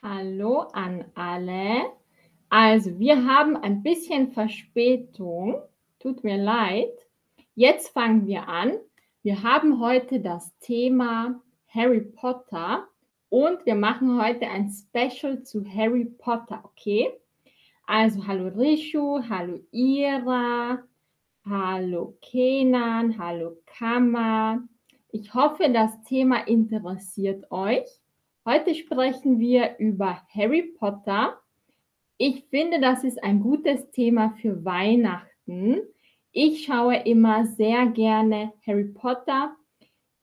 Hallo an alle. Also, wir haben ein bisschen Verspätung. Tut mir leid. Jetzt fangen wir an. Wir haben heute das Thema Harry Potter und wir machen heute ein Special zu Harry Potter, okay? Also, hallo Rishu, hallo Ira, hallo Kenan, hallo Kama. Ich hoffe, das Thema interessiert euch. Heute sprechen wir über Harry Potter. Ich finde, das ist ein gutes Thema für Weihnachten. Ich schaue immer sehr gerne Harry Potter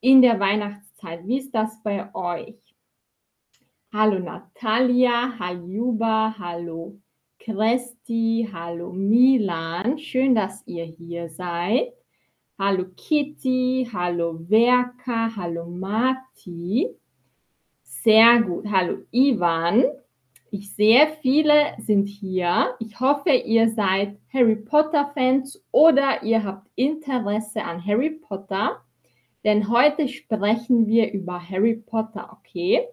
in der Weihnachtszeit. Wie ist das bei euch? Hallo Natalia, Hajuba, hallo Kresti, hallo Milan. Schön, dass ihr hier seid. Hallo Kitty, hallo Verka, hallo Mati. Sehr gut. Hallo Ivan. Ich sehe, viele sind hier. Ich hoffe, ihr seid Harry Potter-Fans oder ihr habt Interesse an Harry Potter. Denn heute sprechen wir über Harry Potter, okay?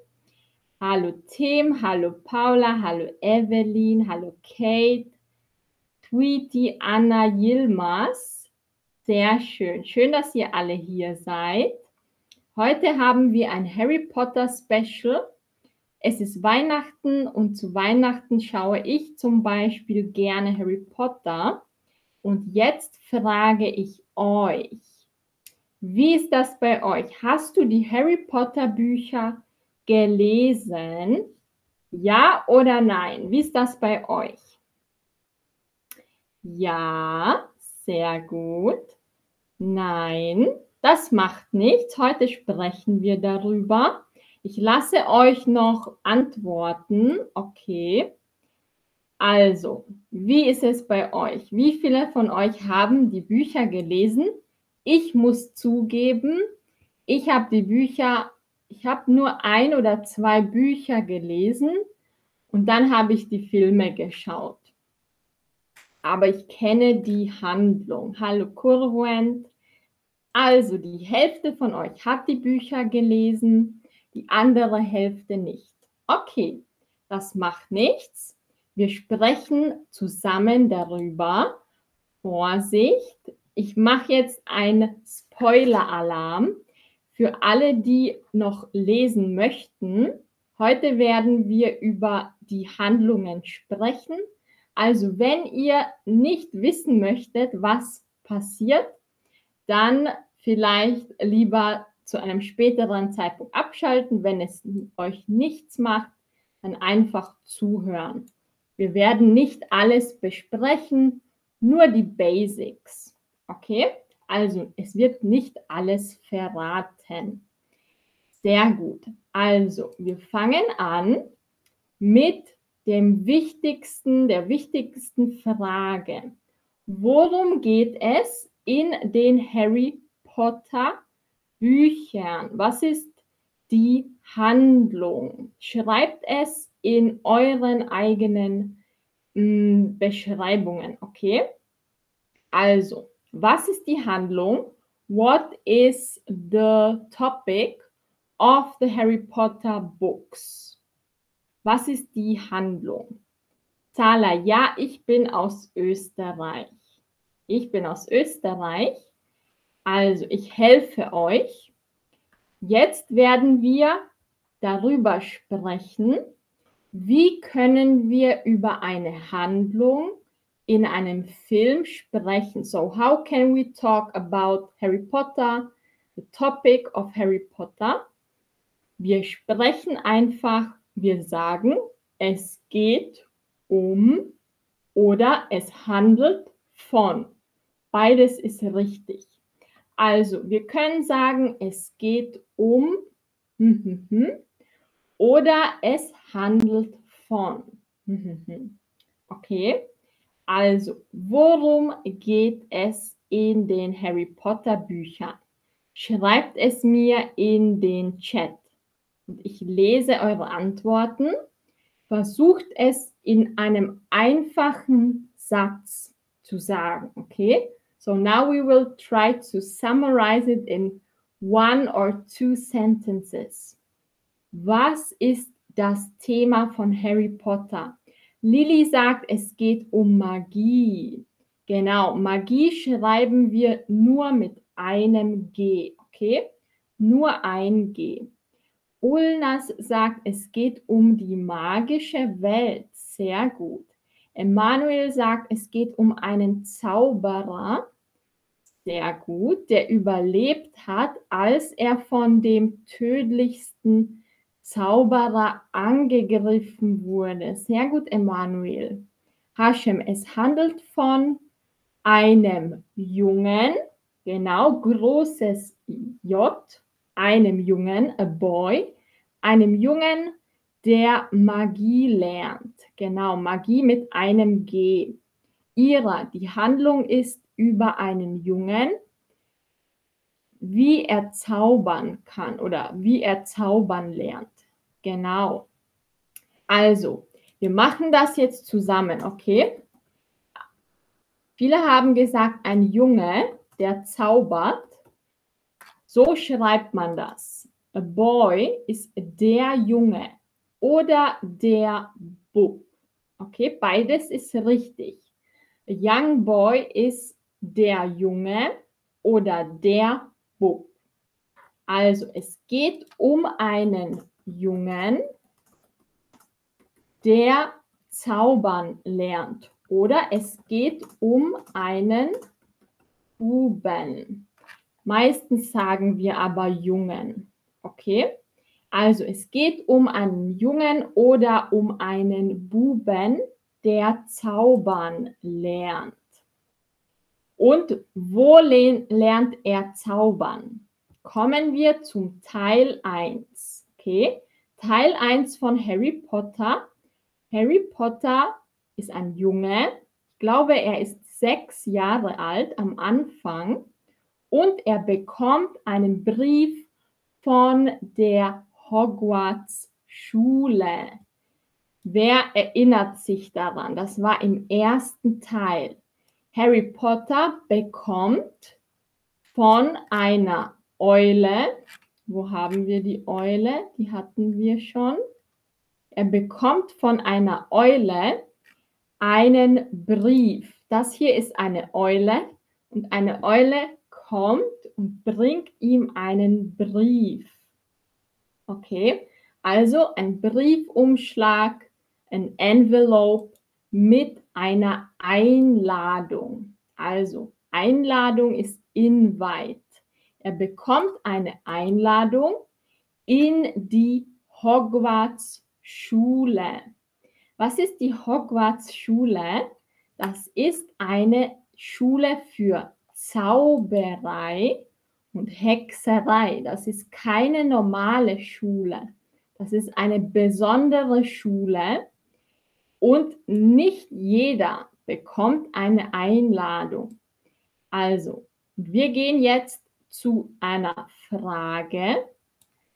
Hallo Tim, hallo Paula, hallo Evelyn, hallo Kate, Tweety, Anna, Yilmaz. Sehr schön. Schön, dass ihr alle hier seid. Heute haben wir ein Harry Potter Special. Es ist Weihnachten und zu Weihnachten schaue ich zum Beispiel gerne Harry Potter. Und jetzt frage ich euch, wie ist das bei euch? Hast du die Harry Potter Bücher gelesen? Ja oder nein? Wie ist das bei euch? Ja, sehr gut. Nein. Das macht nichts. Heute sprechen wir darüber. Ich lasse euch noch antworten. Okay. Also, wie ist es bei euch? Wie viele von euch haben die Bücher gelesen? Ich muss zugeben, ich habe die Bücher, ich habe nur ein oder zwei Bücher gelesen und dann habe ich die Filme geschaut. Aber ich kenne die Handlung. Hallo Kurwent. Also die Hälfte von euch hat die Bücher gelesen, die andere Hälfte nicht. Okay, das macht nichts. Wir sprechen zusammen darüber. Vorsicht, ich mache jetzt einen Spoiler-Alarm für alle, die noch lesen möchten. Heute werden wir über die Handlungen sprechen. Also wenn ihr nicht wissen möchtet, was passiert, dann vielleicht lieber zu einem späteren Zeitpunkt abschalten. Wenn es euch nichts macht, dann einfach zuhören. Wir werden nicht alles besprechen, nur die Basics. Okay? Also, es wird nicht alles verraten. Sehr gut. Also, wir fangen an mit dem wichtigsten, der wichtigsten Frage. Worum geht es in den Harry Potter Büchern? Was ist die Handlung? Schreibt es in euren eigenen mh, mm, Beschreibungen, okay? Also, was ist die Handlung? What is the topic of the Harry Potter books? Was ist die Handlung? Zala, ja, ich bin aus Österreich. Ich bin aus Österreich. Also, ich helfe euch. Jetzt werden wir darüber sprechen, wie können wir über eine Handlung in einem Film sprechen. So, how can we talk about Harry Potter, the topic of Harry Potter? Wir sprechen einfach, wir sagen, es geht um oder es handelt von. Beides ist richtig. Also, wir können sagen, es geht um hm, hm, hm, oder es handelt von. Okay, also, worum geht es in den Harry Potter Büchern? Schreibt es mir in den Chat. Und ich lese eure Antworten. Versucht es in einem einfachen Satz zu sagen. Okay? So now we will try to summarize it in one or two sentences. Was ist das Thema von Harry Potter. Lilly sagt, es geht um Magie. Genau, Magie schreiben wir nur mit einem G, okay? Nur ein G. Ulnas sagt, es geht um die magische Welt. Sehr gut. Emanuel sagt, es geht um einen Zauberer. Sehr gut, der überlebt hat, als er von dem tödlichsten Zauberer angegriffen wurde. Sehr gut, Emanuel. Hashem, es handelt von einem Jungen, genau, großes J, einem Jungen, a boy, einem Jungen, der Magie lernt. Genau, Magie mit einem G. Ira, die Handlung ist über einen Jungen, wie er zaubern kann oder wie er zaubern lernt. Genau. Also, wir machen das jetzt zusammen, okay? Viele haben gesagt, ein Junge, der zaubert. So schreibt man das. A boy ist der Junge oder der Bub. Okay, beides ist richtig. A young boy ist der Junge oder der Bub. Also es geht um einen Jungen, der zaubern lernt. Oder es geht um einen Buben. Meistens sagen wir aber Jungen. Okay? Also es geht um einen Jungen oder um einen Buben, der zaubern lernt. Und wo lernt er zaubern? Kommen wir zum Teil 1. Okay? Teil 1 von Harry Potter. Harry Potter ist ein Junge. Ich glaube, er ist sechs Jahre alt am Anfang und er bekommt einen Brief von der Hogwarts Schule. Wer erinnert sich daran? Das war im ersten Teil. Harry Potter bekommt von einer Eule, wo haben wir die Eule? Die hatten wir schon. Er bekommt von einer Eule einen Brief. Das hier ist eine Eule und eine Eule kommt und bringt ihm einen Brief. Okay, also ein Briefumschlag, ein Envelope mit einer Einladung. Also Einladung ist Invite. Er bekommt eine Einladung in die Hogwarts Schule. Was ist die Hogwarts-Schule? Das ist eine Schule für Zauberei und Hexerei. Das ist keine normale Schule. Das ist eine besondere Schule und nicht jeder bekommt eine Einladung. Also, wir gehen jetzt zu einer Frage.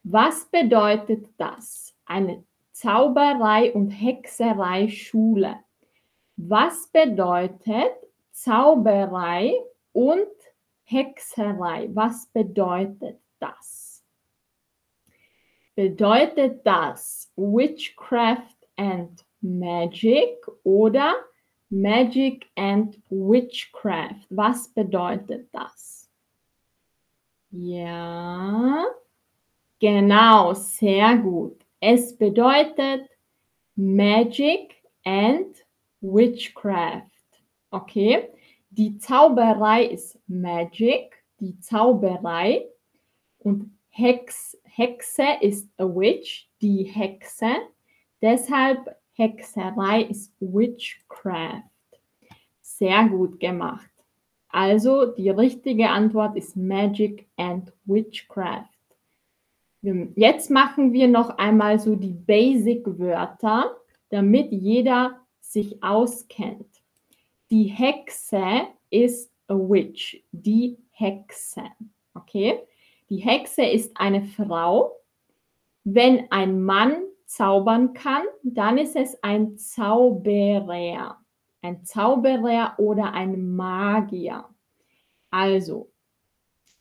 Was bedeutet das? Eine Zauberei- und Hexerei-Schule. Was bedeutet Zauberei und Hexerei? Was bedeutet das? Bedeutet das Witchcraft and Magic oder Magic and Witchcraft? Was bedeutet das? Ja, genau, sehr gut. Es bedeutet Magic and Witchcraft. Okay, die Zauberei ist Magic, die Zauberei und Hex, Hexe ist a Witch, die Hexe. Deshalb Hexerei ist Witchcraft. Sehr gut gemacht. Also die richtige Antwort ist Magic and Witchcraft. Jetzt machen wir noch einmal so die Basic-Wörter, damit jeder sich auskennt. Die Hexe ist a witch, die Hexe. Okay? Die Hexe ist eine Frau. Wenn ein Mann zaubern kann, dann ist es ein Zauberer. Ein Zauberer oder ein Magier. Also,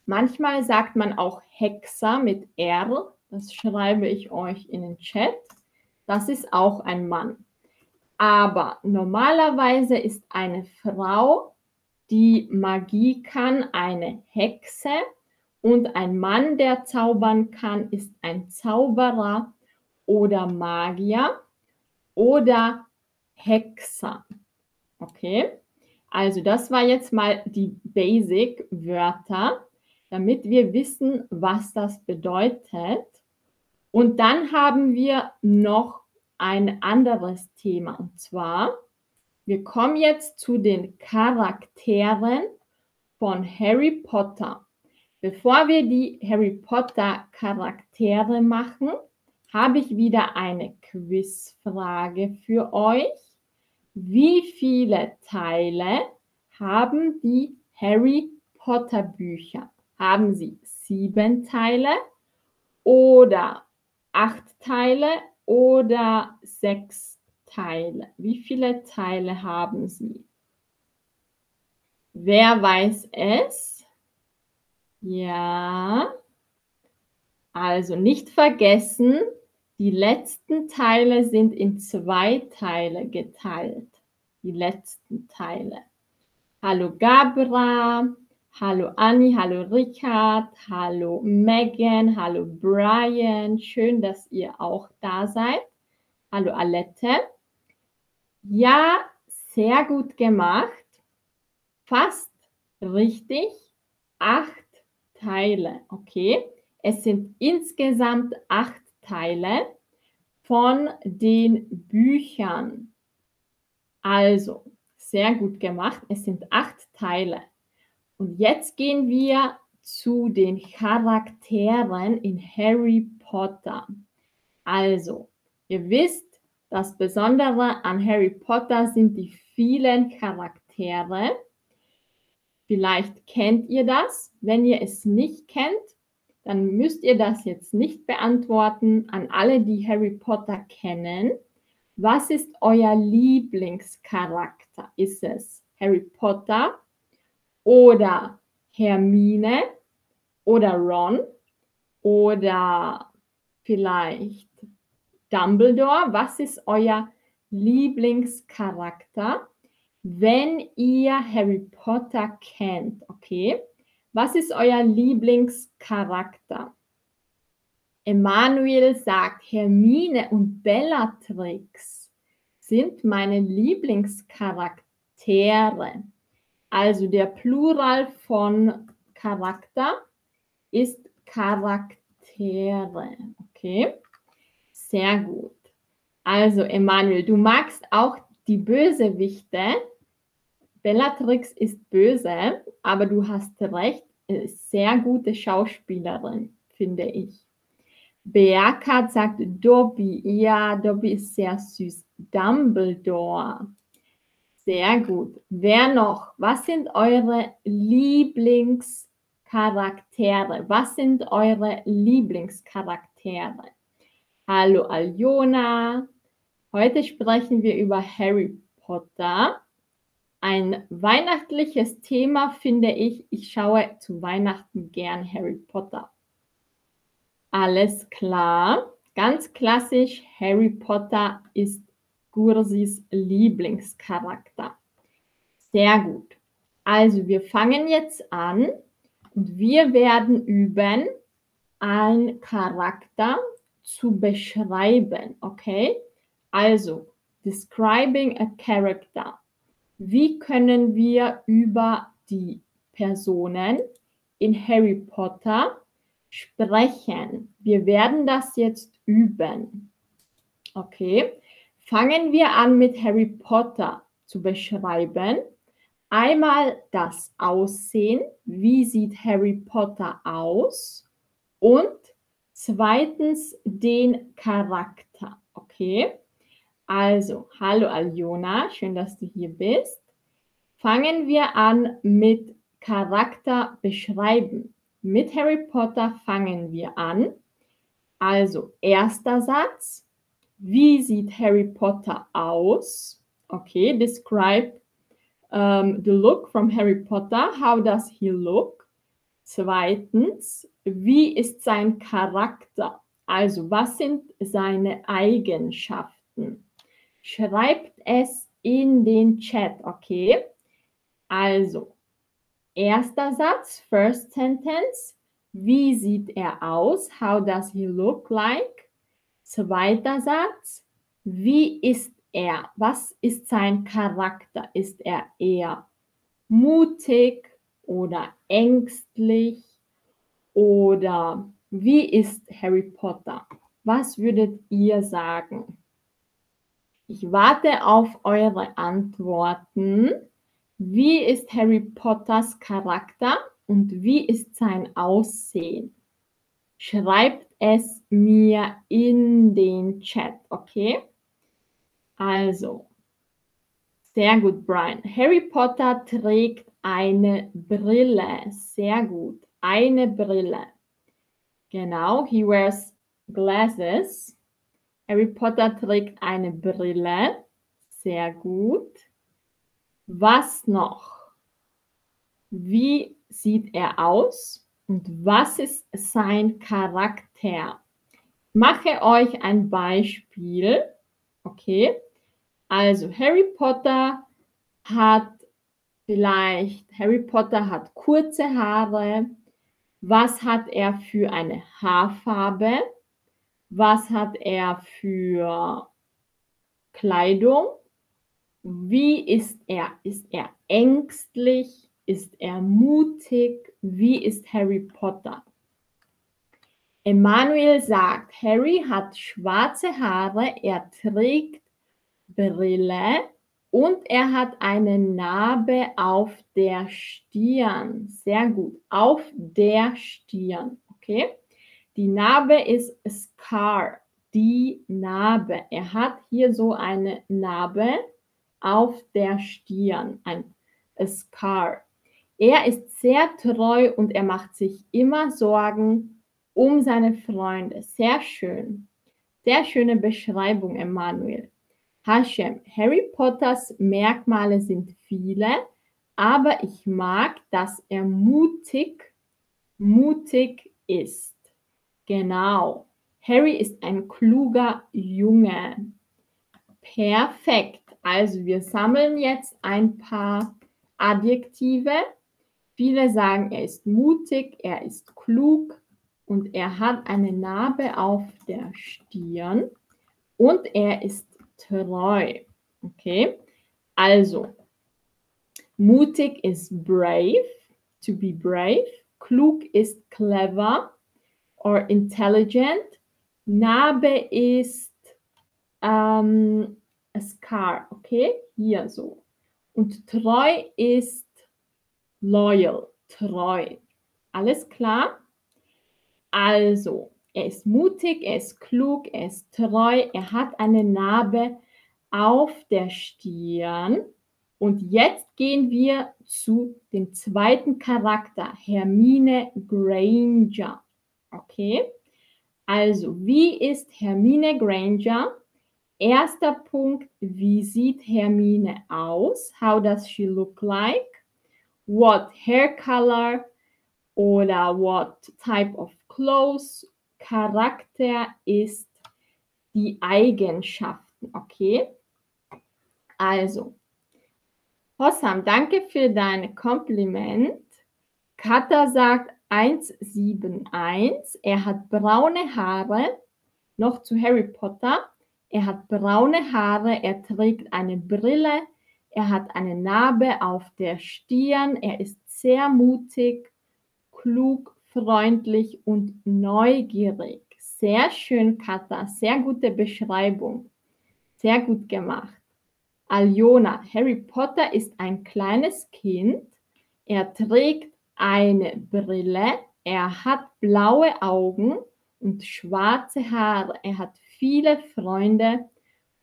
Manchmal sagt man auch Hexer mit R. Das schreibe ich euch in den Chat. Das ist auch ein Mann. Aber normalerweise ist eine Frau, die Magie kann, eine Hexe und ein Mann, der zaubern kann, ist ein Zauberer oder Magier oder Hexer. Okay? Also das war jetzt mal die Basic-Wörter, damit wir wissen, was das bedeutet. Und dann haben wir noch ein anderes Thema und zwar, wir kommen jetzt zu den Charakteren von Harry Potter. Bevor wir die Harry Potter Charaktere machen, habe ich wieder eine Quizfrage für euch. Wie viele Teile haben die Harry Potter Bücher? Haben sie sieben Teile oder acht Teile oder sechs Teile? Wie viele Teile haben sie? Wer weiß es? Ja. Also nicht vergessen, die letzten Teile sind in zwei Teile geteilt. Die letzten Teile. Hallo Gabra, hallo Anni, hallo Richard, hallo Megan, hallo Brian. Schön, dass ihr auch da seid. Hallo Alette. Ja, sehr gut gemacht. Fast richtig. Acht Teile. Okay. Es sind insgesamt acht Teile von den Büchern. Also, sehr gut gemacht. Es sind acht Teile. Und jetzt gehen wir zu den Charakteren in Harry Potter. Also, ihr wisst, das Besondere an Harry Potter sind die vielen Charaktere. Vielleicht kennt ihr das. Wenn ihr es nicht kennt, dann müsst ihr das jetzt nicht beantworten an alle, die Harry Potter kennen. Was ist euer Lieblingscharakter? Ist es Harry Potter oder Hermine oder Ron oder vielleicht Dumbledore? Was ist euer Lieblingscharakter, wenn ihr Harry Potter kennt? Okay. Was ist euer Lieblingscharakter? Emanuel sagt, Hermine und Bellatrix sind meine Lieblingscharaktere. Also der Plural von Charakter ist Charaktere. Okay, sehr gut. Also Emanuel, du magst auch die Bösewichte. Bellatrix ist böse, aber du hast recht, sehr gute Schauspielerin, finde ich. Beakat sagt Dobby. Ja, Dobby ist sehr süß. Dumbledore. Sehr gut. Wer noch? Was sind eure Lieblingscharaktere? Was sind eure Lieblingscharaktere? Hallo Aljona. Heute sprechen wir über Harry Potter ein weihnachtliches Thema finde ich, ich schaue zu Weihnachten gern Harry Potter. Alles klar. Ganz klassisch, Harry Potter ist Gursis Lieblingscharakter. Sehr gut. Also wir fangen jetzt an und wir werden üben, einen Charakter zu beschreiben. Okay? Also, describing a character. Wie können wir über die Personen in Harry Potter sprechen? Wir werden das jetzt üben. Okay, fangen wir an mit Harry Potter zu beschreiben. Einmal das Aussehen, wie sieht Harry Potter aus? Und zweitens den Charakter. Okay, also, hallo Aljona, schön, dass du hier bist. Fangen wir an mit Charakter beschreiben. Mit Harry Potter fangen wir an. Also, erster Satz. Wie sieht Harry Potter aus? Okay, describe um, the look from Harry Potter. How does he look? Zweitens, wie ist sein Charakter? Also, was sind seine Eigenschaften? Schreibt es in den Chat, okay? Also, erster Satz, first sentence. Wie sieht er aus? How does he look like? Zweiter Satz. Wie ist er? Was ist sein Charakter? Ist er eher mutig oder ängstlich oder wie ist Harry Potter? Was würdet ihr sagen? Ich warte auf eure Antworten. Wie ist Harry Potters Charakter und wie ist sein Aussehen? Schreibt es mir in den Chat, okay? Also, sehr gut, Brian. Harry Potter trägt eine Brille. Sehr gut. Eine Brille. Genau, he wears glasses. Harry Potter trägt eine Brille. Sehr gut. Was noch? Wie sieht er aus? Und was ist sein Charakter? Mache euch ein Beispiel. Okay. Also Harry Potter hat vielleicht, Harry Potter hat kurze Haare. Was hat er für eine Haarfarbe? Was hat er für Kleidung? Wie ist er? Ist er ängstlich? Ist er mutig? Wie ist Harry Potter? Emanuel sagt, Harry hat schwarze Haare, er trägt Brille und er hat eine Narbe auf der Stirn. Sehr gut, auf der Stirn. Okay? Die Narbe ist Scar, die Narbe. Er hat hier so eine Narbe auf der Stirn, ein Scar. Er ist sehr treu und er macht sich immer Sorgen um seine Freunde. Sehr schön. Sehr schöne Beschreibung, Emanuel. Hashem, Harry Potters Merkmale sind viele, aber ich mag, dass er mutig, mutig ist. Genau. Harry ist ein kluger Junge. Perfekt. Also wir sammeln jetzt ein paar Adjektive. Viele sagen, er ist mutig, er ist klug und er hat eine Narbe auf der Stirn und er ist treu. Okay, also mutig ist brave, to be brave. Klug ist clever or intelligent. Narbe ist ähm, a scar, okay, hier so. Und treu ist loyal, treu. Alles klar? Also, er ist mutig, er ist klug, er ist treu, er hat eine Narbe auf der Stirn. Und jetzt gehen wir zu dem zweiten Charakter, Hermine Granger. Okay? Also, wie ist Hermine Granger? Erster Punkt, wie sieht Hermine aus? How does she look like? What hair color oder what type of clothes Charakter ist die Eigenschaften, okay? Also, Hossam, danke für dein Kompliment. Kata sagt 171, er hat braune Haare, noch zu Harry Potter. Er hat braune Haare, er trägt eine Brille, er hat eine Narbe auf der Stirn, er ist sehr mutig, klug, freundlich und neugierig. Sehr schön, Katha. Sehr gute Beschreibung. Sehr gut gemacht. Aljona, Harry Potter ist ein kleines Kind. Er trägt eine Brille. Er hat blaue Augen und schwarze Haare. Er hat viele Freunde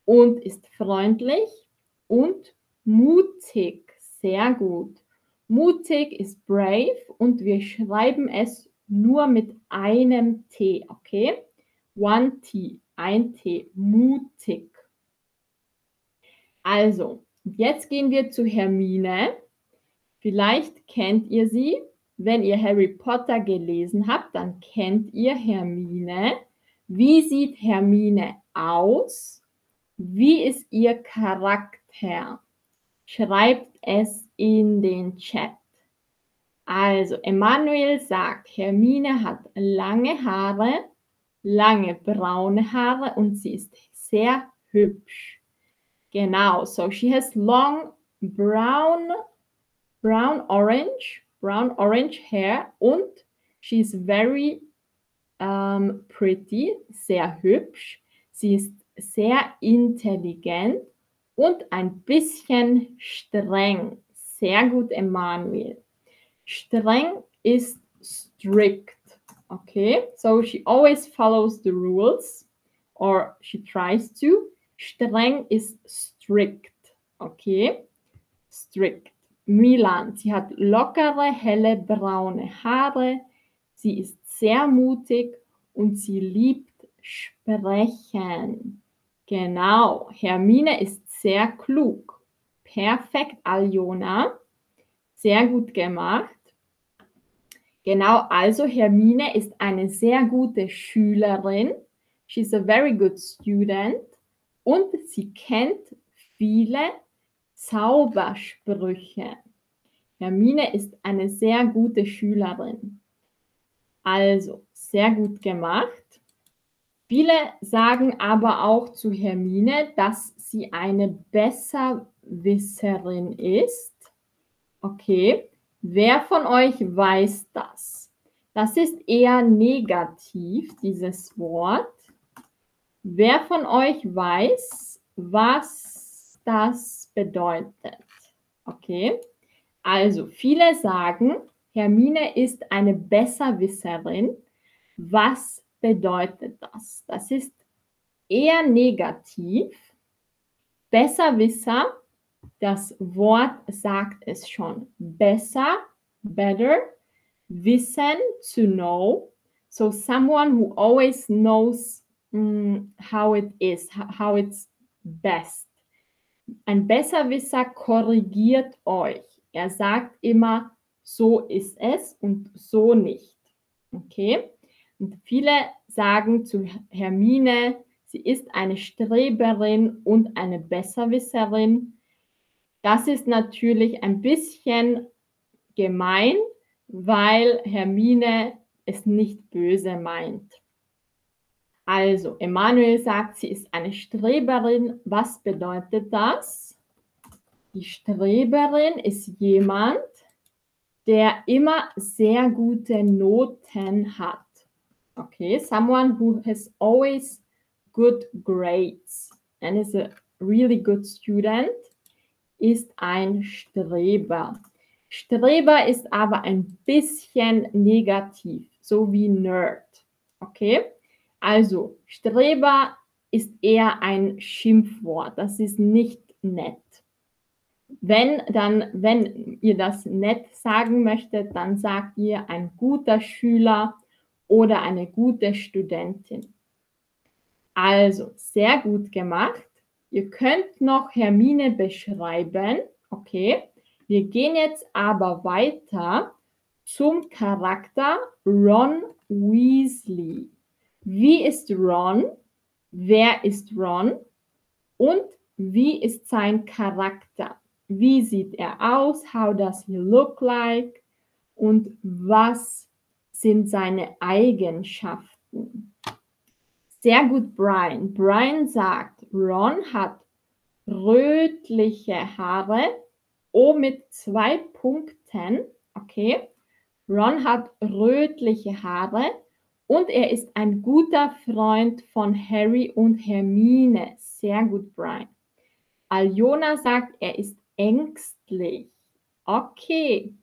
und ist freundlich und mutig. Sehr gut. Mutig ist brave und wir schreiben es nur mit einem T, okay? One T, ein T, mutig. Also, jetzt gehen wir zu Hermine. Vielleicht kennt ihr sie. Wenn ihr Harry Potter gelesen habt, dann kennt ihr Hermine. Wie sieht Hermine aus? Wie ist ihr Charakter? Schreibt es in den Chat. Also, Emanuel sagt, Hermine hat lange Haare, lange braune Haare und sie ist sehr hübsch. Genau, so she has long brown, brown orange, brown orange hair und she's very um, pretty, sehr hübsch. Sie ist sehr intelligent und ein bisschen streng. Sehr gut, Emanuel. Streng ist strict. Okay, so she always follows the rules or she tries to. Streng ist strict. Okay, strict. Milan, sie hat lockere, helle, braune Haare. Sie ist sehr mutig und sie liebt sprechen. Genau, Hermine ist sehr klug. Perfekt, Aljona. Sehr gut gemacht. Genau, also Hermine ist eine sehr gute Schülerin. She's a very good student. Und sie kennt viele Zaubersprüche. Hermine ist eine sehr gute Schülerin. Also, sehr gut gemacht. Viele sagen aber auch zu Hermine, dass sie eine Besserwisserin ist. Okay, wer von euch weiß das? Das ist eher negativ, dieses Wort. Wer von euch weiß, was das bedeutet? Okay, also viele sagen, Hermine ist eine Besserwisserin. Was bedeutet das? Das ist eher negativ. Besserwisser, das Wort sagt es schon. Besser, better, wissen, to know. So someone who always knows mm, how it is, how it's best. Ein Besserwisser korrigiert euch. Er sagt immer, so ist es und so nicht. Okay? Und viele sagen zu Hermine, sie ist eine Streberin und eine Besserwisserin. Das ist natürlich ein bisschen gemein, weil Hermine es nicht böse meint. Also, Emanuel sagt, sie ist eine Streberin. Was bedeutet das? Die Streberin ist jemand, der immer sehr gute Noten hat. Okay, someone who has always good grades and is a really good student ist ein Streber. Streber ist aber ein bisschen negativ, so wie Nerd. Okay? Also, Streber ist eher ein Schimpfwort. Das ist nicht nett. Wenn dann, wenn ihr das nett sagen möchtet, dann sagt ihr ein guter Schüler oder eine gute Studentin. Also, sehr gut gemacht. Ihr könnt noch Hermine beschreiben. Okay. Wir gehen jetzt aber weiter zum Charakter Ron Weasley. Wie ist Ron? Wer ist Ron? Und wie ist sein Charakter? Wie sieht er aus? How does he look like? Und was sind seine Eigenschaften? Sehr gut, Brian. Brian sagt, Ron hat rötliche Haare. O mit zwei Punkten. Okay. Ron hat rötliche Haare und er ist ein guter Freund von Harry und Hermine. Sehr gut, Brian. Aljona sagt, er ist ängstlich. Okay.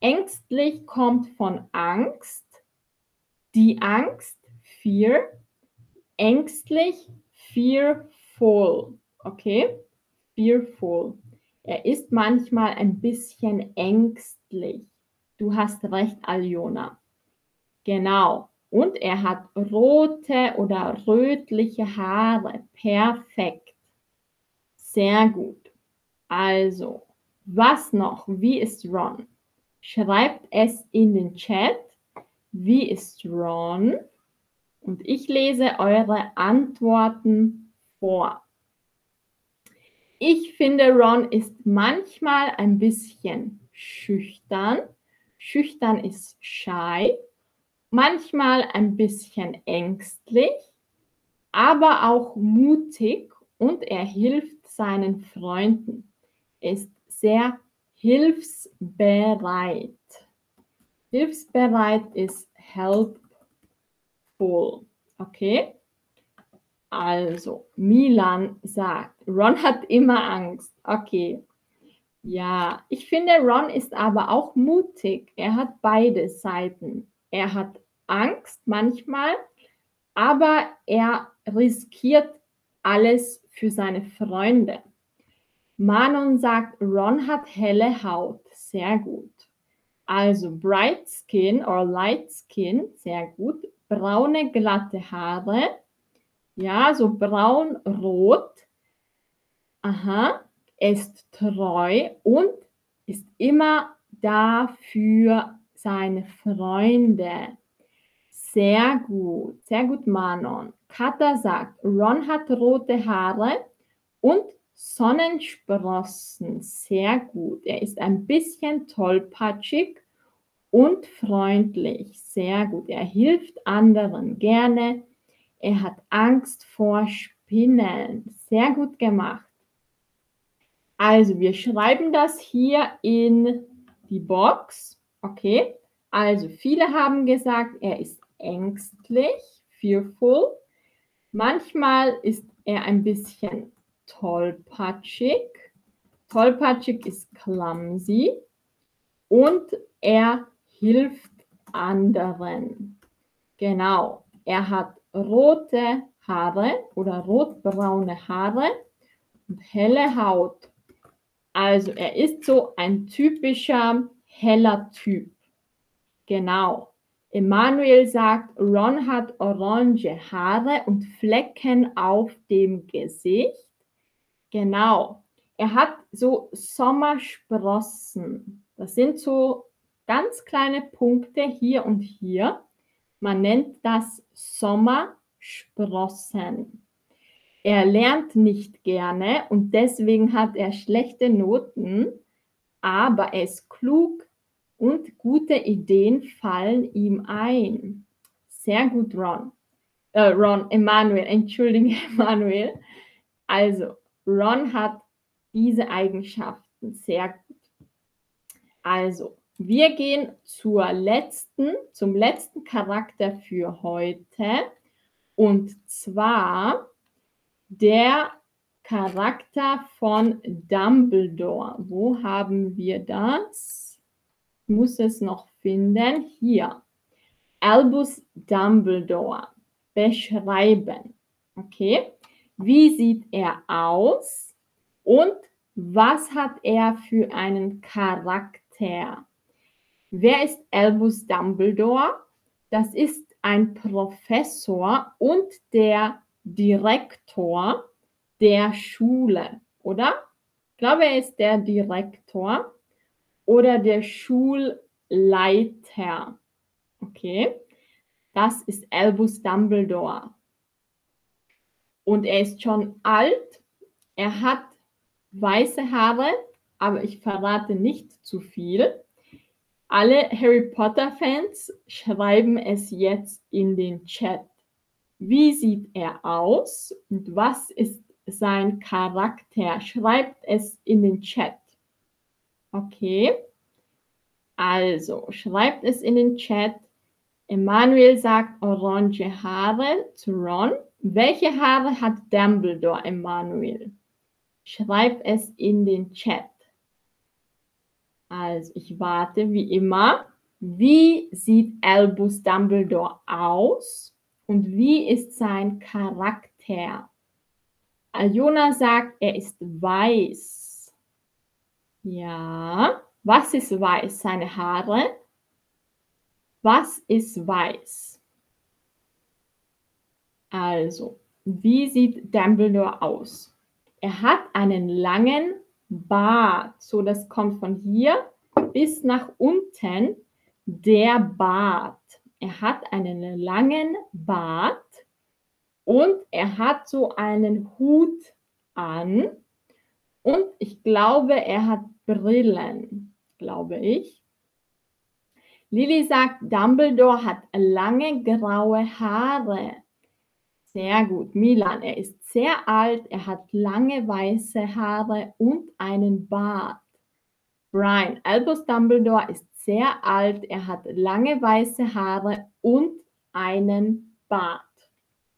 Ängstlich kommt von Angst. Die Angst, Fear. Ängstlich, fearful. Okay? Fearful. Er ist manchmal ein bisschen ängstlich. Du hast recht, Aljona. Genau. Und er hat rote oder rötliche Haare. Perfekt. Sehr gut. Also, was noch? Wie ist Ron? Schreibt es in den Chat. Wie ist Ron? Und ich lese eure Antworten vor. Ich finde, Ron ist manchmal ein bisschen schüchtern. Schüchtern ist shy. Manchmal ein bisschen ängstlich, aber auch mutig und er hilft seinen Freunden. Er ist sehr hilfsbereit. Hilfsbereit ist helpful. Okay? Also, Milan sagt, Ron hat immer Angst. Okay. Ja, ich finde, Ron ist aber auch mutig. Er hat beide Seiten. Er hat Angst manchmal, aber er riskiert alles für seine Freunde. Manon sagt, Ron hat helle Haut. Sehr gut. Also bright skin or light skin, sehr gut. Braune, glatte Haare. Ja, so braun-rot. Aha, ist treu und ist immer da für seine Freunde. Sehr gut, sehr gut, Manon. Kata sagt, Ron hat rote Haare und Sonnensprossen. Sehr gut. Er ist ein bisschen tollpatschig und freundlich. Sehr gut. Er hilft anderen gerne. Er hat Angst vor Spinnen. Sehr gut gemacht. Also, wir schreiben das hier in die Box. Okay. Also, viele haben gesagt, er ist ängstlich, fearful. Manchmal ist er ein bisschen tollpatschig. Tollpatschig ist clumsy. Und er hilft anderen. Genau. Er hat rote Haare oder rotbraune Haare und helle Haut. Also er ist so ein typischer heller Typ. Genau. Emanuel sagt, Ron hat orange Haare und Flecken auf dem Gesicht. Genau. Er hat so Sommersprossen. Das sind so ganz kleine Punkte hier und hier. Man nennt das Sommersprossen. Er lernt nicht gerne und deswegen hat er schlechte Noten, aber er ist klug und gute Ideen fallen ihm ein. Sehr gut, Ron. Äh, Ron, Emanuel, entschuldige, Emanuel. Also, Ron hat diese Eigenschaften sehr gut. Also, wir gehen zur letzten, zum letzten Charakter für heute. Und zwar der Charakter von Dumbledore. Wo haben wir das? Muss es noch finden. Hier. Albus Dumbledore. Beschreiben. Okay. Wie sieht er aus? Und was hat er für einen Charakter? Wer ist Albus Dumbledore? Das ist ein Professor und der Direktor der Schule, oder? Ich glaube, er ist der Direktor oder der Schulleiter. Okay, das ist Albus Dumbledore. Und er ist schon alt. Er hat weiße Haare, aber ich verrate nicht zu viel. Alle Harry Potter-Fans schreiben es jetzt in den Chat. Wie sieht er aus und was ist sein Charakter? Schreibt es in den Chat. Okay. Also, schreibt es in den Chat. Emanuel sagt orange Haare zu Ron. Welche Haare hat Dumbledore, Emanuel? Schreib es in den Chat. Also, ich warte wie immer. Wie sieht Albus Dumbledore aus? Und wie ist sein Charakter? Aljona sagt, er ist weiß. Ja. Was ist weiß? Seine Haare. Was ist weiß? Also, wie sieht Dumbledore aus? Er hat einen langen Bart. So, das kommt von hier bis nach unten. Der Bart. er hat einen langen Bart und er hat so einen Hut an und ich glaube, er hat Brillen, glaube ich. Lilly sagt, Dumbledore hat lange graue Haare. Sehr gut. Milan, er ist sehr alt, er hat lange weiße Haare und einen Bart. Brian, Albus Dumbledore ist sehr alt, er hat lange weiße Haare und einen Bart.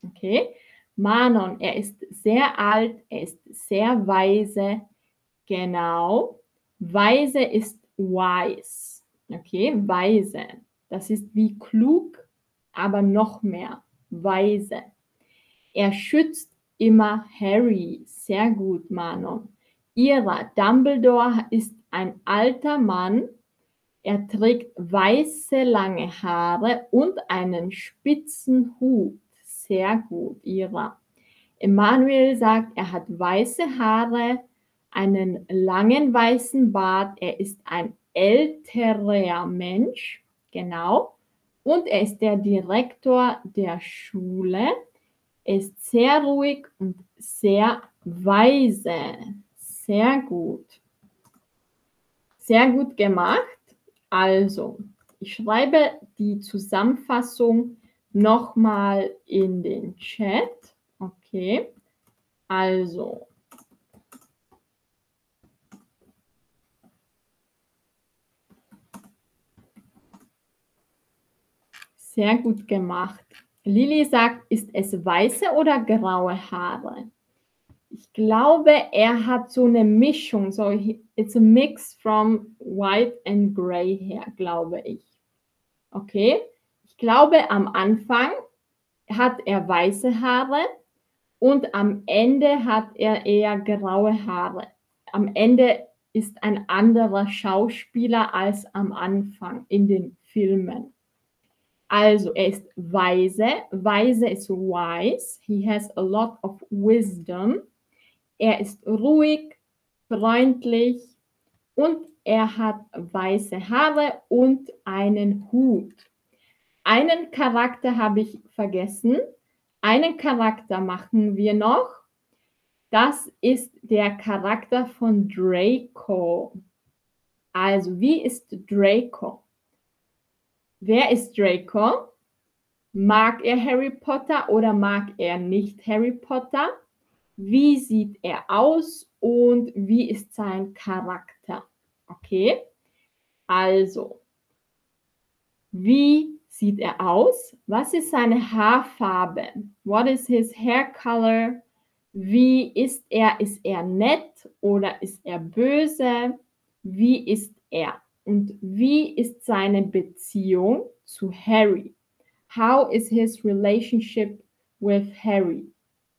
Okay. Manon, er ist sehr alt, er ist sehr weise. Genau. Weise ist wise. Okay, weise. Das ist wie klug, aber noch mehr. Weise. Er schützt immer Harry. Sehr gut, Manon. Ira, Dumbledore ist ein alter Mann. Er trägt weiße lange Haare und einen spitzen Hut. Sehr gut, Ira. Emanuel sagt, er hat weiße Haare, einen langen weißen Bart. Er ist ein älterer Mensch. Genau. Und er ist der Direktor der Schule. Er ist sehr ruhig und sehr weise. Sehr gut. Sehr gut gemacht. Also, ich schreibe die Zusammenfassung nochmal in den Chat. Okay, also. Sehr gut gemacht. Lili sagt, ist es weiße oder graue Haare? Ich glaube, er hat so eine Mischung. So, it's a mix from white and gray hair, glaube ich. Okay. Ich glaube, am Anfang hat er weiße Haare und am Ende hat er eher graue Haare. Am Ende ist ein anderer Schauspieler als am Anfang in den Filmen. Also, er ist weise. Weise ist wise. He has a lot of wisdom. Er ist ruhig, freundlich und er hat weiße Haare und einen Hut. Einen Charakter habe ich vergessen. Einen Charakter machen wir noch. Das ist der Charakter von Draco. Also, wie ist Draco? Wer ist Draco? Mag er Harry Potter oder mag er nicht Harry Potter? Wie sieht er aus und wie ist sein Charakter? Okay, also, wie sieht er aus? Was ist seine Haarfarbe? What is his hair color? Wie ist er? Ist er nett oder ist er böse? Wie ist er? Und wie ist seine Beziehung zu Harry? How is his relationship with Harry?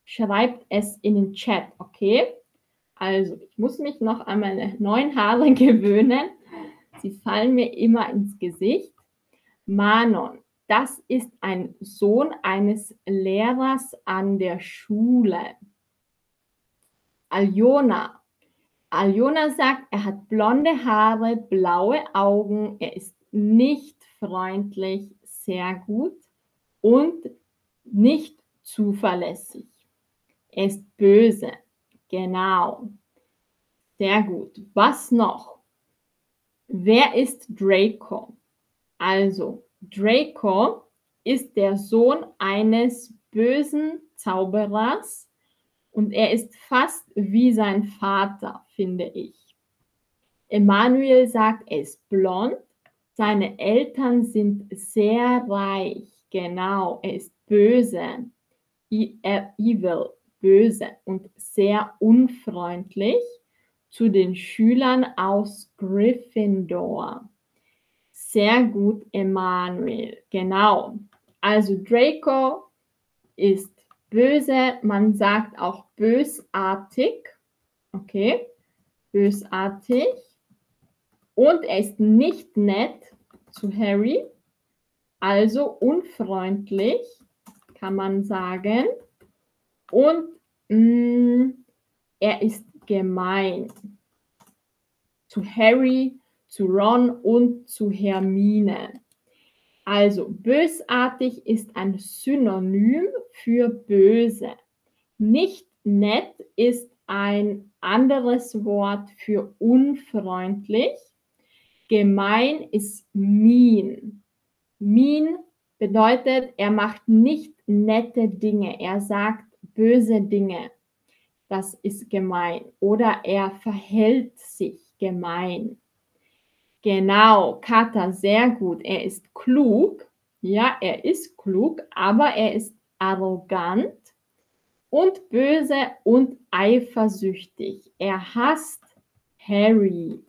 Schreibt es in den Chat, okay? Also, ich muss mich noch an meine neuen Haare gewöhnen. Sie fallen mir immer ins Gesicht. Manon, das ist ein Sohn eines Lehrers an der Schule. Aljona, Aljona sagt, er hat blonde Haare, blaue Augen, er ist nicht freundlich, sehr gut und nicht zuverlässig. Er ist böse, genau. Sehr gut. Was noch? Wer ist Draco? Also, Draco ist der Sohn eines bösen Zauberers und er ist fast wie sein Vater, finde ich. Emanuel sagt, er ist blond. Seine Eltern sind sehr reich. Genau, er ist böse. Äh, evil, böse und sehr unfreundlich zu den Schülern aus Gryffindor. Sehr gut, Emanuel. Genau. Also Draco ist böse. Man sagt auch bösartig. Okay. Bösartig. Und er ist nicht nett zu Harry. Also unfreundlich, kann man sagen. Und mh, mm, er ist gemein zu Harry zu Ron und zu Hermine. Also bösartig ist ein Synonym für böse. Nicht nett ist ein anderes Wort für unfreundlich. Gemein ist mean. Mean bedeutet, er macht nicht nette Dinge, er sagt böse Dinge. Das ist gemein. Oder er verhält sich gemein. Genau, Kata, sehr gut. Er ist klug. Ja, er ist klug, aber er ist arrogant und böse und eifersüchtig. Er hasst Harry.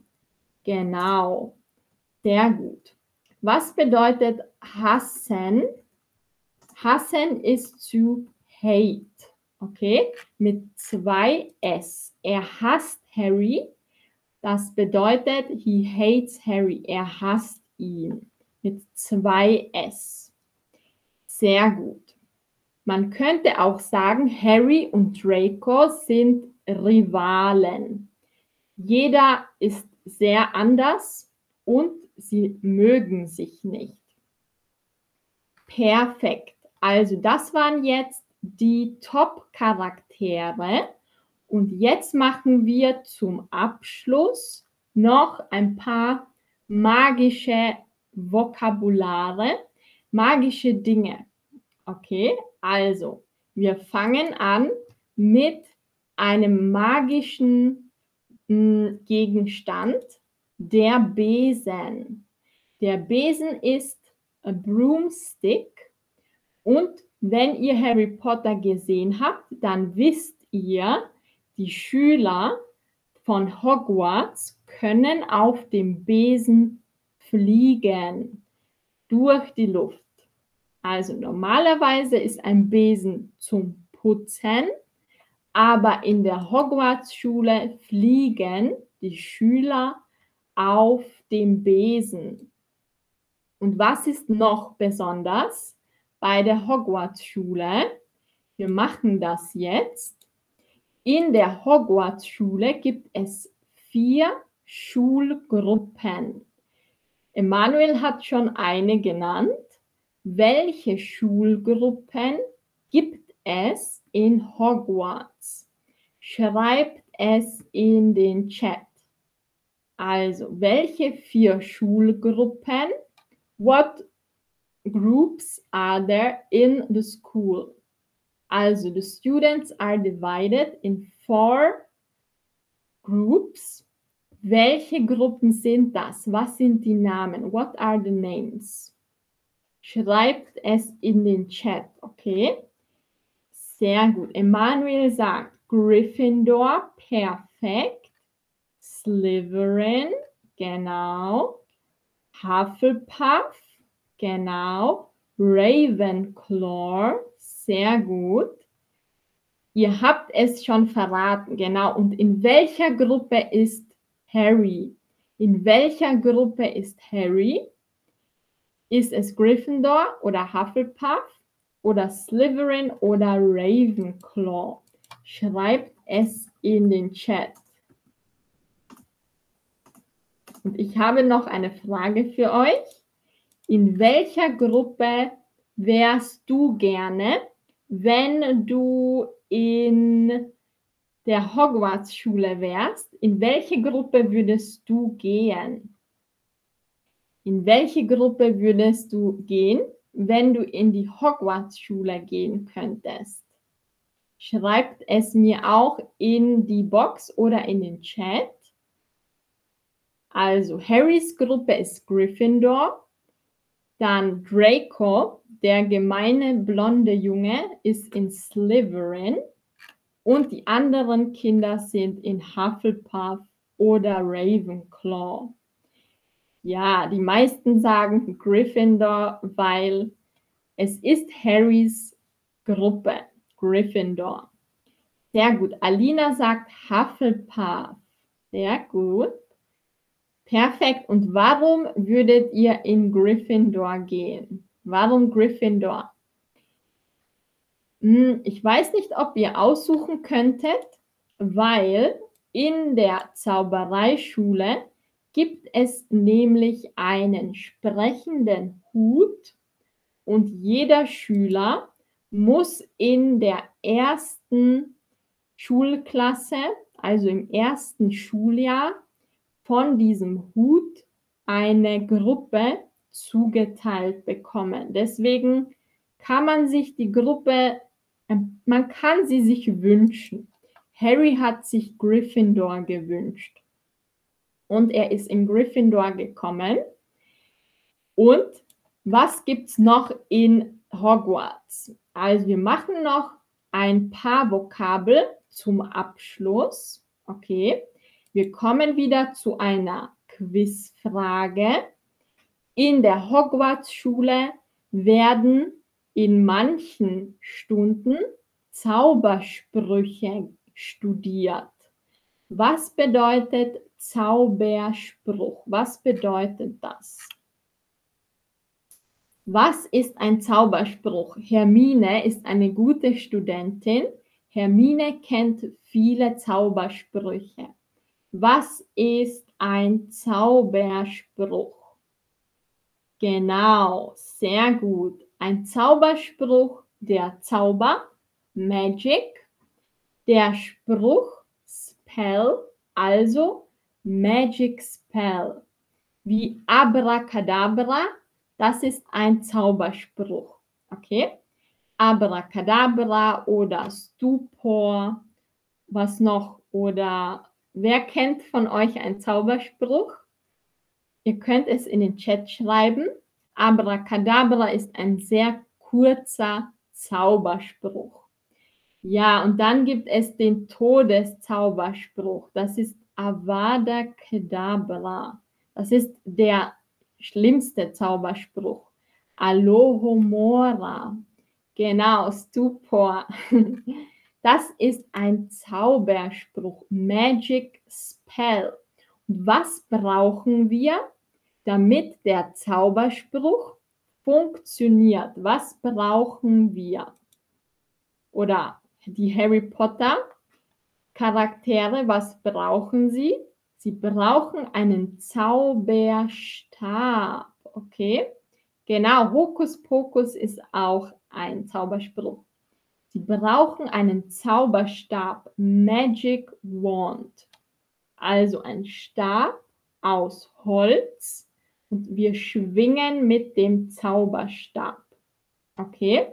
Genau, sehr gut. Was bedeutet hassen? Hassen ist zu hate. Okay, mit zwei S. Er hasst Harry das bedeutet, he hates Harry. Er hasst ihn. Mit zwei S. Sehr gut. Man könnte auch sagen, Harry und Draco sind Rivalen. Jeder ist sehr anders und sie mögen sich nicht. Perfekt. Also das waren jetzt die Top-Charaktere und jetzt machen wir zum Abschluss noch ein paar magische Vokabulare, magische Dinge. Okay, also wir fangen an mit einem magischen hm, Gegenstand, der Besen. Der Besen ist a broomstick und wenn ihr Harry Potter gesehen habt, dann wisst ihr, die Schüler von Hogwarts können auf dem Besen fliegen durch die Luft. Also normalerweise ist ein Besen zum Putzen, aber in der Hogwarts-Schule fliegen die Schüler auf dem Besen. Und was ist noch besonders bei der Hogwarts-Schule? Wir machen das jetzt. In der Hogwarts-Schule gibt es vier Schulgruppen. Emanuel hat schon eine genannt. Welche Schulgruppen gibt es in Hogwarts? Schreibt es in den Chat. Also, welche vier Schulgruppen? What groups are there in the school? Also, the students are divided in four groups. Welche Gruppen sind das? Was sind die Namen? What are the names? Schreibt es in den Chat, okay? Sehr gut. Emanuel sagt Gryffindor, perfekt. Slytherin, genau. Hufflepuff, genau. Ravenclaw, sehr gut. Ihr habt es schon verraten, genau. Und in welcher Gruppe ist Harry? In welcher Gruppe ist Harry? Ist es Gryffindor oder Hufflepuff oder Slytherin oder Ravenclaw? Schreibt es in den Chat. Und ich habe noch eine Frage für euch. In welcher Gruppe wärst du gerne? Wenn du in der Hogwarts-Schule wärst, in welche Gruppe würdest du gehen? In welche Gruppe würdest du gehen, wenn du in die Hogwarts-Schule gehen könntest? Schreibt es mir auch in die Box oder in den Chat. Also Harrys Gruppe ist Gryffindor, dann Draco, der gemeine blonde Junge, ist in Slytherin und die anderen Kinder sind in Hufflepuff oder Ravenclaw. Ja, die meisten sagen Gryffindor, weil es ist Harrys Gruppe, Gryffindor. Sehr gut. Alina sagt Hufflepuff. Sehr gut. Perfekt. Und warum würdet ihr in Gryffindor gehen? Warum Gryffindor? Hm, ich weiß nicht, ob ihr aussuchen könntet, weil in der Zaubereischule gibt es nämlich einen sprechenden Hut und jeder Schüler muss in der ersten Schulklasse, also im ersten Schuljahr, von diesem Hut eine Gruppe zugeteilt bekommen. Deswegen kann man sich die Gruppe, ähm, man kann sie sich wünschen. Harry hat sich Gryffindor gewünscht. Und er ist in Gryffindor gekommen. Und was gibt es noch in Hogwarts? Also wir machen noch ein paar Vokabel zum Abschluss. Okay. Wir kommen wieder zu einer Quizfrage. In der Hogwarts-Schule werden in manchen Stunden Zaubersprüche studiert. Was bedeutet Zauberspruch? Was bedeutet das? Was ist ein Zauberspruch? Hermine ist eine gute Studentin. Hermine kennt viele Zaubersprüche. Was ist ein Zauberspruch? Genau, sehr gut. Ein Zauberspruch, der Zauber, Magic, der Spruch, Spell, also Magic Spell. Wie Abracadabra, das ist ein Zauberspruch. Okay? Abracadabra oder Stupor, was noch? Oder Wer kennt von euch einen Zauberspruch? Ihr könnt es in den Chat schreiben. Abracadabra ist ein sehr kurzer Zauberspruch. Ja, und dann gibt es den Todeszauberspruch. Das ist Avada Kedavra. Das ist der schlimmste Zauberspruch. Alohomora. Genau, Stupor. Das ist ein Zauberspruch, Magic Spell. was brauchen wir, damit der Zauberspruch funktioniert? Was brauchen wir? Oder die Harry Potter Charaktere, was brauchen sie? Sie brauchen einen Zauberstab. Okay? Genau, Hokus Pokus ist auch ein Zauberspruch. Sie brauchen einen Zauberstab, Magic Wand. Also ein Stab aus Holz und wir schwingen mit dem Zauberstab. Okay?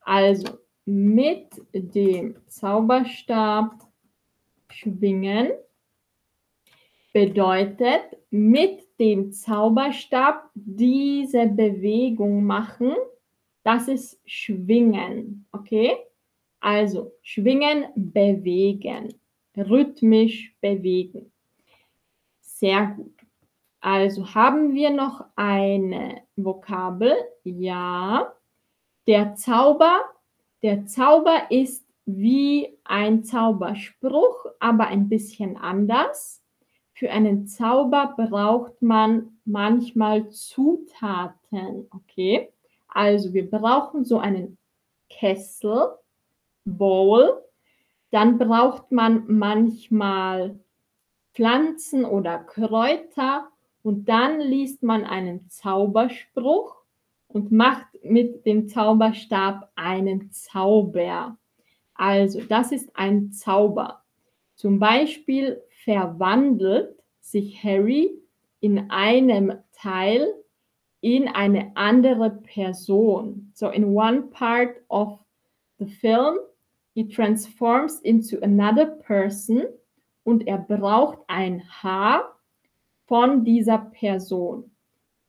Also mit dem Zauberstab schwingen bedeutet mit dem Zauberstab diese Bewegung machen. Das ist schwingen. Okay? Also schwingen, bewegen, rhythmisch bewegen. Sehr gut. Also haben wir noch eine Vokabel. Ja. Der Zauber. Der Zauber ist wie ein Zauberspruch, aber ein bisschen anders. Für einen Zauber braucht man manchmal Zutaten. Okay. Also wir brauchen so einen Kessel Bowl. Dann braucht man manchmal Pflanzen oder Kräuter und dann liest man einen Zauberspruch und macht mit dem Zauberstab einen Zauber. Also das ist ein Zauber. Zum Beispiel verwandelt sich Harry in einem Teil in eine andere Person. So in one part of the film He transforms into another person und er braucht ein Haar von dieser Person.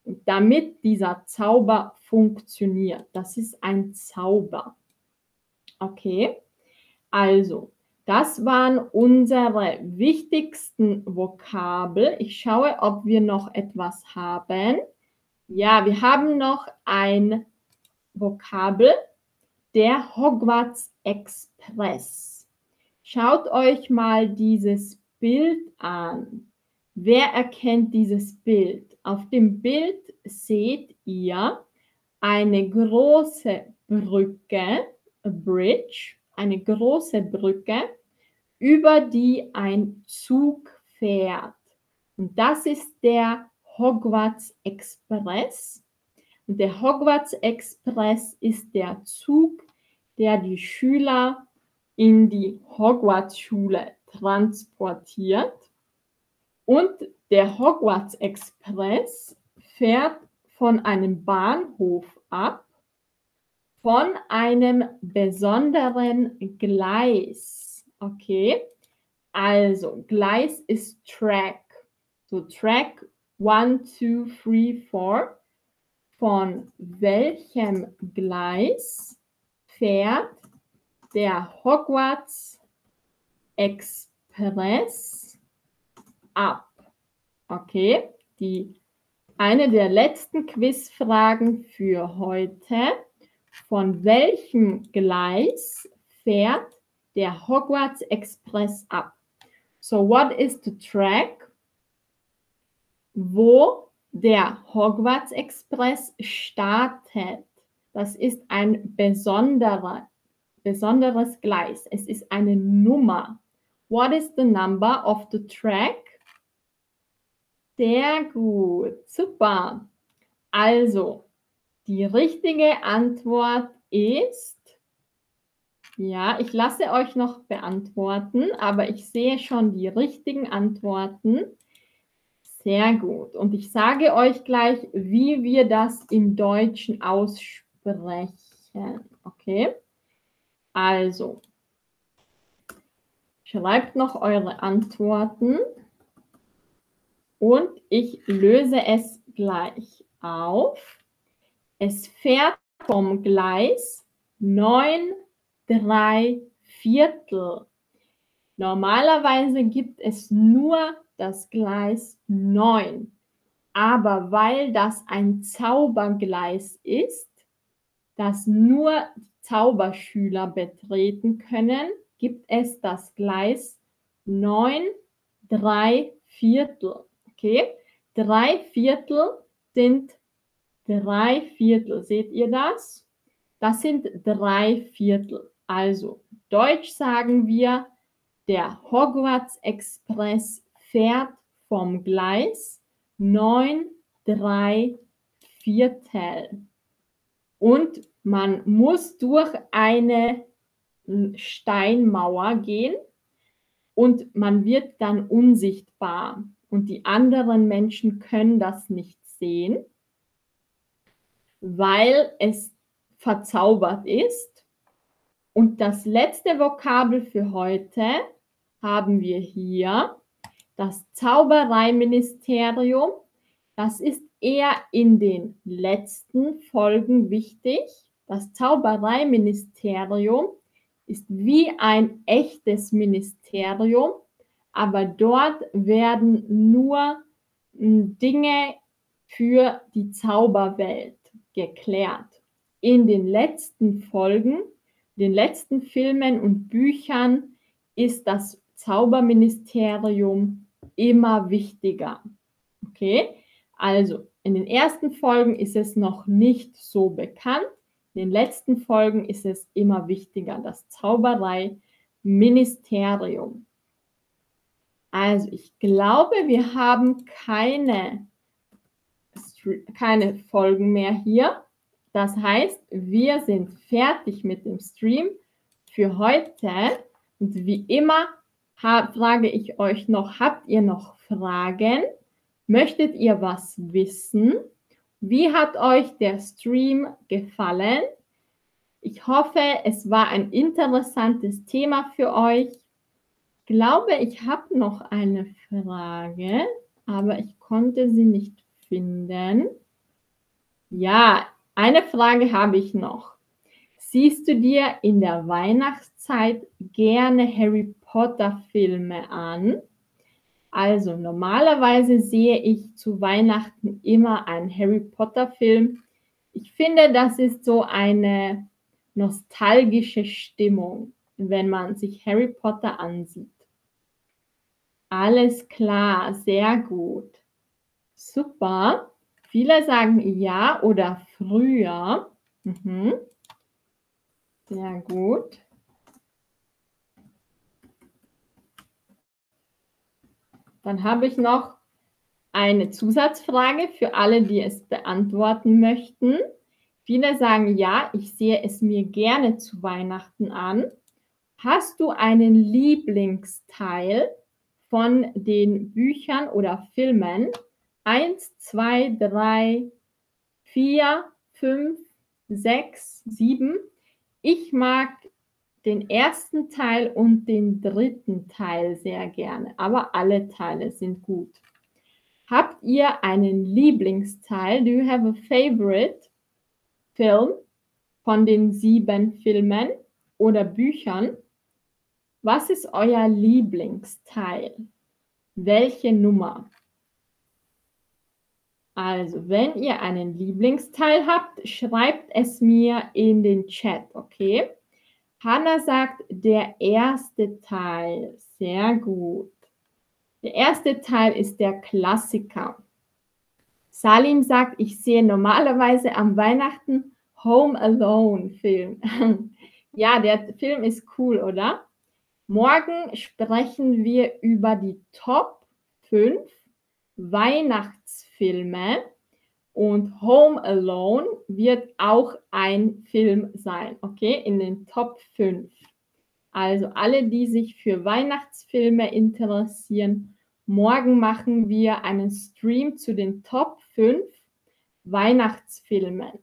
Damit dieser Zauber funktioniert. Das ist ein Zauber. Okay, also das waren unsere wichtigsten Vokabel. Ich schaue, ob wir noch etwas haben. Ja, wir haben noch ein Vokabel, der Hogwarts Express. Schaut euch mal dieses Bild an. Wer erkennt dieses Bild? Auf dem Bild seht ihr eine große Brücke, bridge, eine große Brücke, über die ein Zug fährt. Und das ist der Hogwarts Express. Und der Hogwarts Express ist der Zug, der die Schüler in die Hogwarts-Schule transportiert. Und der Hogwarts Express fährt von einem Bahnhof ab, von einem besonderen Gleis. Okay, also Gleis ist Track. So Track 1, 2, 3, 4. Von welchem Gleis fährt der Hogwarts Express ab? Okay, die eine der letzten Quizfragen für heute. Von welchem Gleis fährt der Hogwarts Express ab? So, what is the track, wo der Hogwarts Express startet? Das ist ein besonderer, besonderes Gleis. Es ist eine Nummer. What is the number of the track? Sehr gut, super. Also, die richtige Antwort ist, ja, ich lasse euch noch beantworten, aber ich sehe schon die richtigen Antworten. Sehr gut. Und ich sage euch gleich, wie wir das im Deutschen aussprechen. Okay? Also, schreibt noch eure Antworten und ich löse es gleich auf. Es fährt vom Gleis 9, 3 Viertel. Normalerweise gibt es nur das Gleis 9. Aber weil das ein Zaubergleis ist, das nur Zauberschüler betreten können, gibt es das Gleis 9, 3 Viertel. Okay, drei Viertel sind drei Viertel. Seht ihr das? Das sind drei Viertel. Also, Deutsch sagen wir, der Hogwarts Express fährt vom Gleis 9, 3 Viertel. Und man muss durch eine Steinmauer gehen und man wird dann unsichtbar und die anderen Menschen können das nicht sehen, weil es verzaubert ist. Und das letzte Vokabel für heute haben wir hier, das Zaubereiministerium. Das ist eher in den letzten Folgen wichtig. Das Zaubereiministerium ist wie ein echtes Ministerium, aber dort werden nur hm, Dinge für die Zauberwelt geklärt. In den letzten Folgen, den letzten Filmen und Büchern ist das Zauberministerium immer wichtiger. Okay, also in den ersten Folgen ist es noch nicht so bekannt. In den letzten Folgen ist es immer wichtiger, das Zaubereiministerium. Also ich glaube, wir haben keine, keine Folgen mehr hier. Das heißt, wir sind fertig mit dem Stream für heute. Und wie immer frage ich euch noch, habt ihr noch Fragen? Möchtet ihr was wissen? Wie hat euch der Stream gefallen? Ich hoffe, es war ein interessantes Thema für euch glaube, ich habe noch eine Frage, aber ich konnte sie nicht finden. Ja, eine Frage habe ich noch. Siehst du dir in der Weihnachtszeit gerne Harry Potter Filme an? Also normalerweise sehe ich zu Weihnachten immer einen Harry Potter Film. Ich finde, das ist so eine nostalgische Stimmung, wenn man sich Harry Potter ansieht. Alles klar, sehr gut. Super. Viele sagen ja oder früher. Mhm. Sehr gut. Dann habe ich noch eine Zusatzfrage für alle, die es beantworten möchten. Viele sagen, ja, ich sehe es mir gerne zu Weihnachten an. Hast du einen Lieblingsteil von den Büchern oder Filmen? Eins, zwei, drei, vier, fünf, sechs, sieben. Ich mag den ersten Teil und den dritten Teil sehr gerne, aber alle Teile sind gut. Habt ihr einen Lieblingsteil? Do you have a favorite? Film von den sieben Filmen oder Büchern. Was ist euer Lieblingsteil? Welche Nummer? Also, wenn ihr einen Lieblingsteil habt, schreibt es mir in den Chat, okay? Hanna sagt, der erste Teil. Sehr gut. Der erste Teil ist der Klassiker. Salim sagt, ich sehe normalerweise am Weihnachten Home Alone Film. ja, der Film ist cool, oder? Morgen sprechen wir über die Top 5 Weihnachtsfilme und Home Alone wird auch ein Film sein, okay, in den Top 5. Also alle, die sich für Weihnachtsfilme interessieren, Morgen machen wir einen Stream zu den Top 5 Weihnachtsfilmen.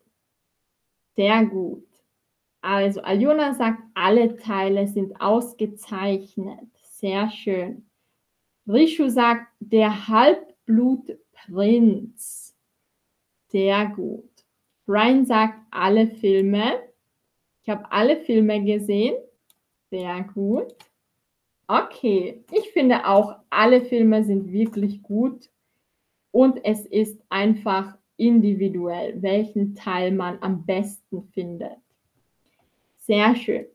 Sehr gut. Also Aljona sagt, alle Teile sind ausgezeichnet. Sehr schön. Rishu sagt, der Halbblutprinz. Sehr gut. Brian sagt, alle Filme. Ich habe alle Filme gesehen. Sehr gut. Okay, ich finde auch, alle Filme sind wirklich gut und es ist einfach individuell, welchen Teil man am besten findet. Sehr schön.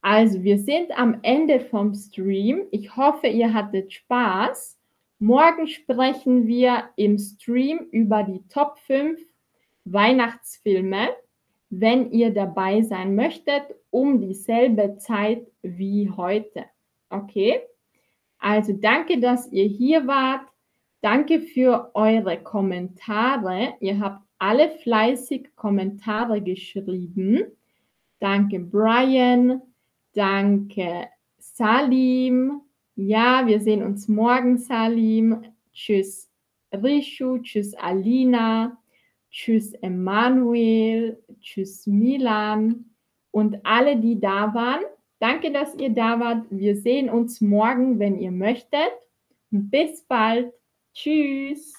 Also, wir sind am Ende vom Stream. Ich hoffe, ihr hattet Spaß. Morgen sprechen wir im Stream über die Top 5 Weihnachtsfilme, wenn ihr dabei sein möchtet, um dieselbe Zeit wie heute. Okay? Also danke, dass ihr hier wart. Danke für eure Kommentare. Ihr habt alle fleißig Kommentare geschrieben. Danke Brian. Danke Salim. Ja, wir sehen uns morgen, Salim. Tschüss Rishu. Tschüss Alina. Tschüss Emanuel. Tschüss Milan. Und alle, die da waren. Danke, dass ihr da wart. Wir sehen uns morgen, wenn ihr möchtet. Bis bald. Tschüss.